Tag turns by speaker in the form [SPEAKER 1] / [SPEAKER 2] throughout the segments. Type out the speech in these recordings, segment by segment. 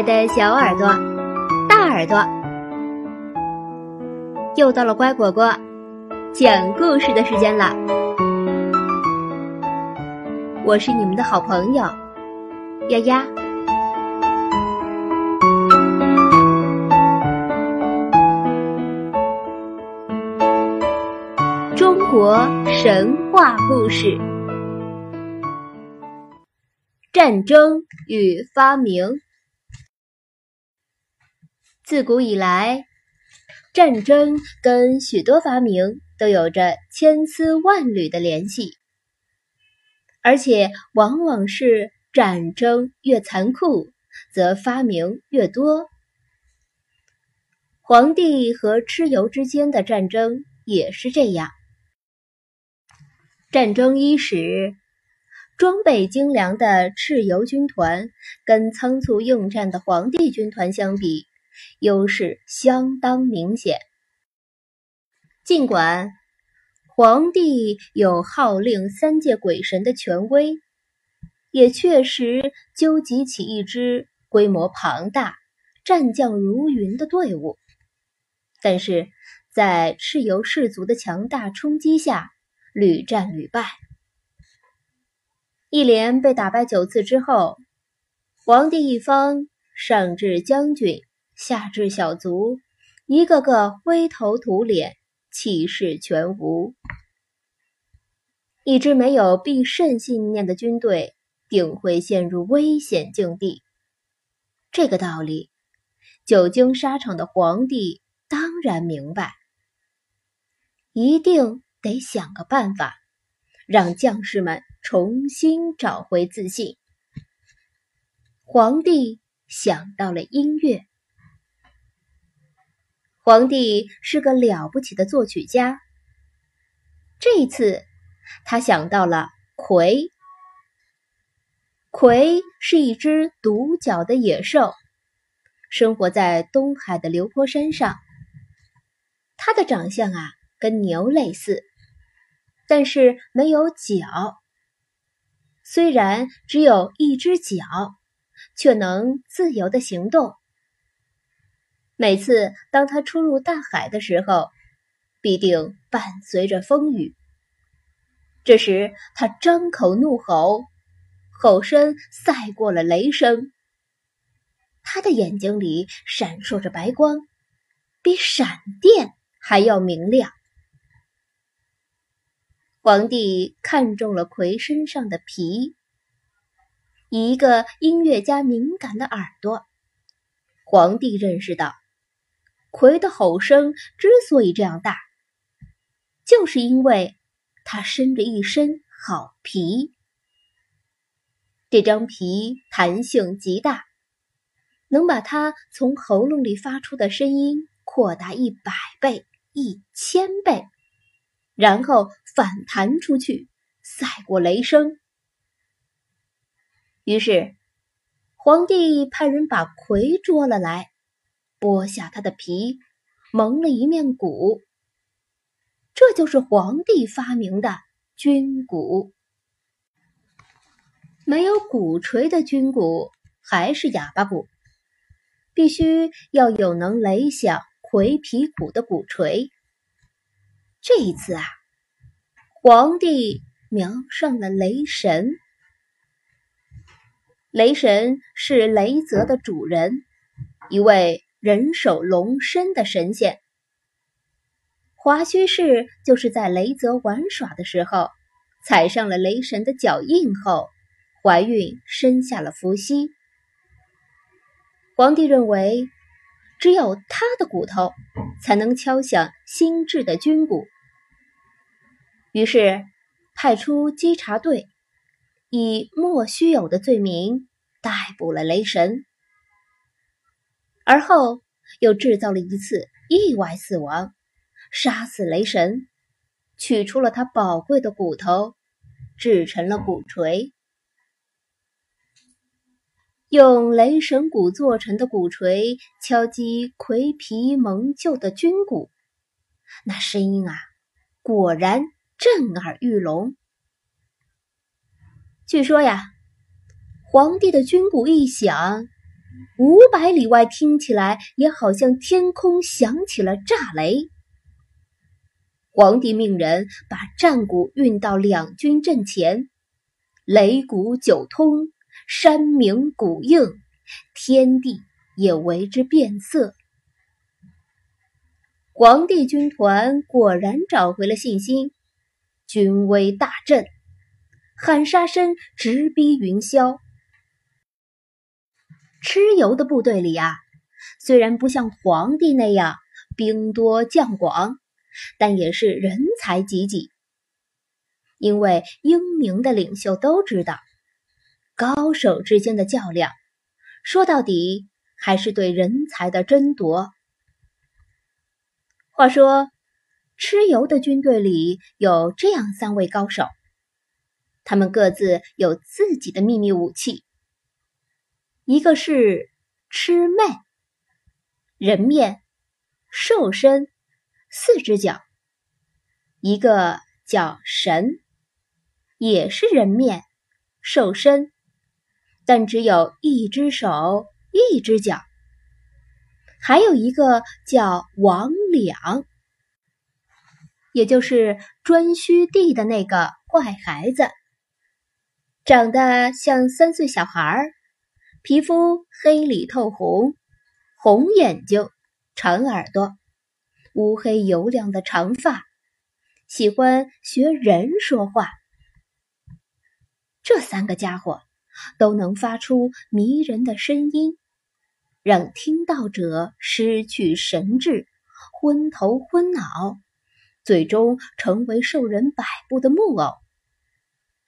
[SPEAKER 1] 爱的小耳朵、大耳朵，又到了乖果果讲故事的时间了。我是你们的好朋友丫丫。中国神话故事：战争与发明。自古以来，战争跟许多发明都有着千丝万缕的联系，而且往往是战争越残酷，则发明越多。皇帝和蚩尤之间的战争也是这样。战争伊始，装备精良的蚩尤军团跟仓促应战的皇帝军团相比。优势相当明显。尽管皇帝有号令三界鬼神的权威，也确实纠集起一支规模庞大、战将如云的队伍，但是在蚩尤氏族的强大冲击下，屡战屡败。一连被打败九次之后，皇帝一方上至将军。下至小卒，一个个灰头土脸，气势全无。一支没有必胜信念的军队，定会陷入危险境地。这个道理，久经沙场的皇帝当然明白。一定得想个办法，让将士们重新找回自信。皇帝想到了音乐。皇帝是个了不起的作曲家。这一次，他想到了葵。葵是一只独角的野兽，生活在东海的流坡山上。它的长相啊，跟牛类似，但是没有角。虽然只有一只脚，却能自由的行动。每次当他出入大海的时候，必定伴随着风雨。这时他张口怒吼，吼声赛过了雷声。他的眼睛里闪烁着白光，比闪电还要明亮。皇帝看中了葵身上的皮，以一个音乐家敏感的耳朵，皇帝认识到。葵的吼声之所以这样大，就是因为它生着一身好皮。这张皮弹性极大，能把它从喉咙里发出的声音扩大一百倍、一千倍，然后反弹出去，赛过雷声。于是，皇帝派人把葵捉了来。剥下他的皮，蒙了一面鼓。这就是皇帝发明的军鼓。没有鼓槌的军鼓还是哑巴鼓，必须要有能擂响葵皮鼓的鼓槌。这一次啊，皇帝瞄上了雷神。雷神是雷泽的主人，一位。人首龙身的神仙，华胥氏就是在雷泽玩耍的时候，踩上了雷神的脚印后，怀孕生下了伏羲。皇帝认为，只有他的骨头才能敲响新制的军鼓，于是派出稽查队，以莫须有的罪名逮捕了雷神。而后又制造了一次意外死亡，杀死雷神，取出了他宝贵的骨头，制成了鼓槌。用雷神骨做成的鼓槌敲击葵皮蒙旧的军鼓，那声音啊，果然震耳欲聋。据说呀，皇帝的军鼓一响。五百里外听起来也好像天空响起了炸雷。皇帝命人把战鼓运到两军阵前，擂鼓九通，山鸣鼓应，天地也为之变色。皇帝军团果然找回了信心，军威大振，喊杀声直逼云霄。蚩尤的部队里啊，虽然不像皇帝那样兵多将广。但也是人才济济，因为英明的领袖都知道，高手之间的较量，说到底还是对人才的争夺。话说，蚩尤的军队里有这样三位高手，他们各自有自己的秘密武器，一个是魑魅，人面兽身。四只脚，一个叫神，也是人面兽身，但只有一只手一只脚；还有一个叫王两，也就是颛顼帝的那个坏孩子，长得像三岁小孩儿，皮肤黑里透红，红眼睛，长耳朵。乌黑油亮的长发，喜欢学人说话。这三个家伙都能发出迷人的声音，让听到者失去神智，昏头昏脑，最终成为受人摆布的木偶。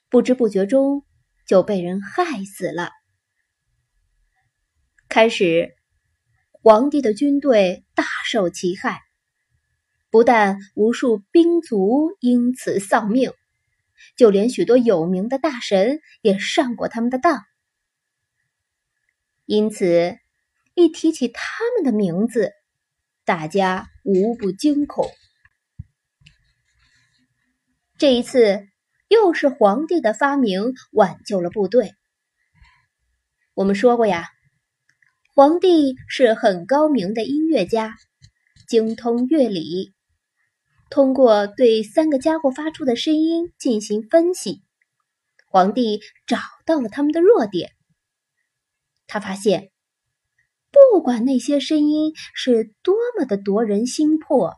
[SPEAKER 1] 不知不觉中就被人害死了。开始，皇帝的军队大受其害。不但无数兵卒因此丧命，就连许多有名的大神也上过他们的当。因此，一提起他们的名字，大家无不惊恐。这一次，又是皇帝的发明挽救了部队。我们说过呀，皇帝是很高明的音乐家，精通乐理。通过对三个家伙发出的声音进行分析，皇帝找到了他们的弱点。他发现，不管那些声音是多么的夺人心魄，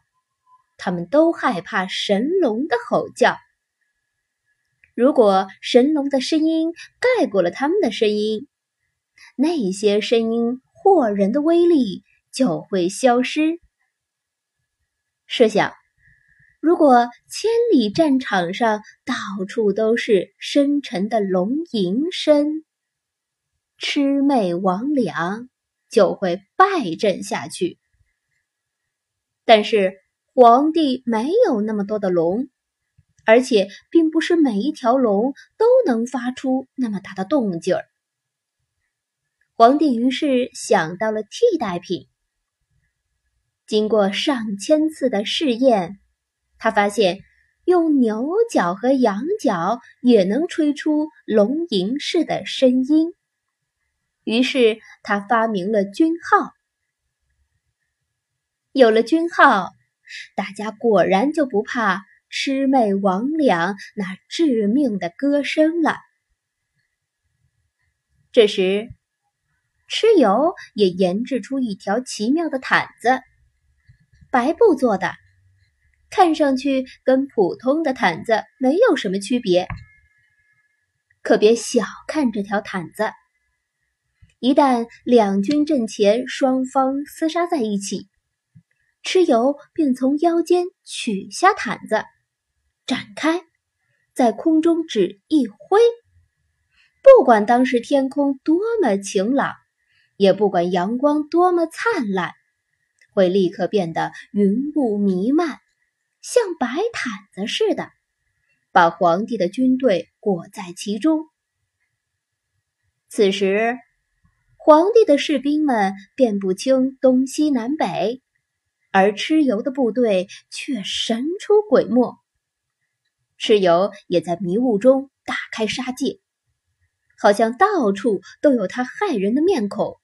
[SPEAKER 1] 他们都害怕神龙的吼叫。如果神龙的声音盖过了他们的声音，那些声音惑人的威力就会消失。设想。如果千里战场上到处都是深沉的龙吟声，魑魅魍魉就会败阵下去。但是皇帝没有那么多的龙，而且并不是每一条龙都能发出那么大的动静儿。皇帝于是想到了替代品，经过上千次的试验。他发现用牛角和羊角也能吹出龙吟式的声音，于是他发明了军号。有了军号，大家果然就不怕魑魅魍魉那致命的歌声了。这时，蚩尤也研制出一条奇妙的毯子，白布做的。看上去跟普通的毯子没有什么区别，可别小看这条毯子。一旦两军阵前双方厮杀在一起，蚩尤便从腰间取下毯子，展开，在空中只一挥，不管当时天空多么晴朗，也不管阳光多么灿烂，会立刻变得云雾弥漫。像白毯子似的，把皇帝的军队裹在其中。此时，皇帝的士兵们辨不清东西南北，而蚩尤的部队却神出鬼没。蚩尤也在迷雾中大开杀戒，好像到处都有他骇人的面孔，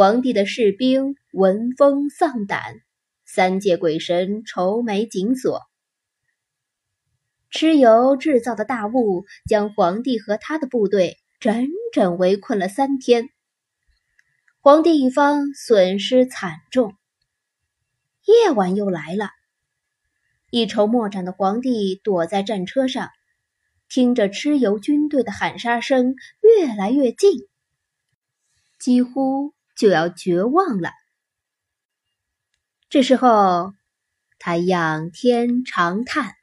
[SPEAKER 1] 皇帝的士兵闻风丧胆，三界鬼神愁眉紧锁。蚩尤制造的大雾将皇帝和他的部队整整围困了三天，皇帝一方损失惨重。夜晚又来了，一筹莫展的皇帝躲在战车上，听着蚩尤军队的喊杀声越来越近，几乎就要绝望了。这时候，他仰天长叹。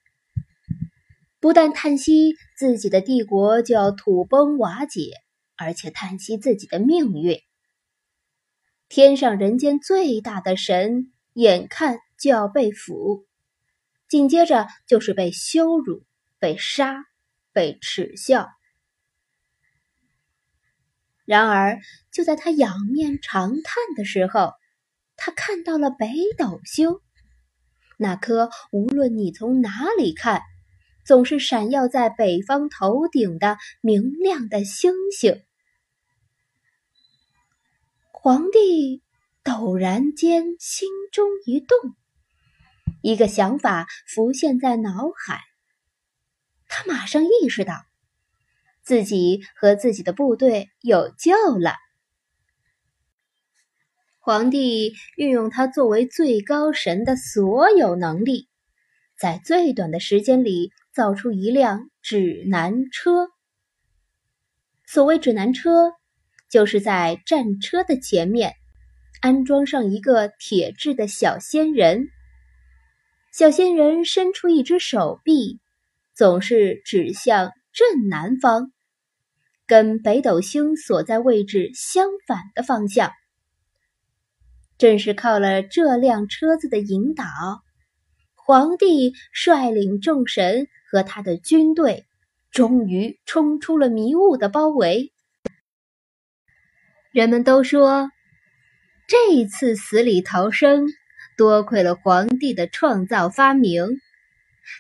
[SPEAKER 1] 不但叹息自己的帝国就要土崩瓦解，而且叹息自己的命运。天上人间最大的神，眼看就要被俘，紧接着就是被羞辱、被杀、被耻笑。然而，就在他仰面长叹的时候，他看到了北斗星，那颗无论你从哪里看。总是闪耀在北方头顶的明亮的星星。皇帝陡然间心中一动，一个想法浮现在脑海。他马上意识到，自己和自己的部队有救了。皇帝运用他作为最高神的所有能力，在最短的时间里。造出一辆指南车。所谓指南车，就是在战车的前面安装上一个铁制的小仙人。小仙人伸出一只手臂，总是指向正南方，跟北斗星所在位置相反的方向。正是靠了这辆车子的引导，皇帝率领众神。和他的军队终于冲出了迷雾的包围。人们都说，这一次死里逃生，多亏了皇帝的创造发明。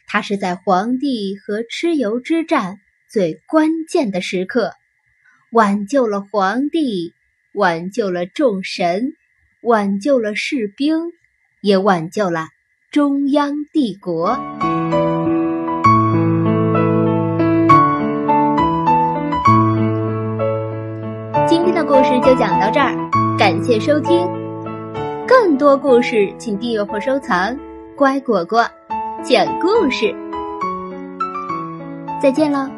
[SPEAKER 1] 他是在皇帝和蚩尤之战最关键的时刻，挽救了皇帝，挽救了众神，挽救了士兵，也挽救了中央帝国。今天的故事就讲到这儿，感谢收听。更多故事，请订阅或收藏。乖果果讲故事，再见了。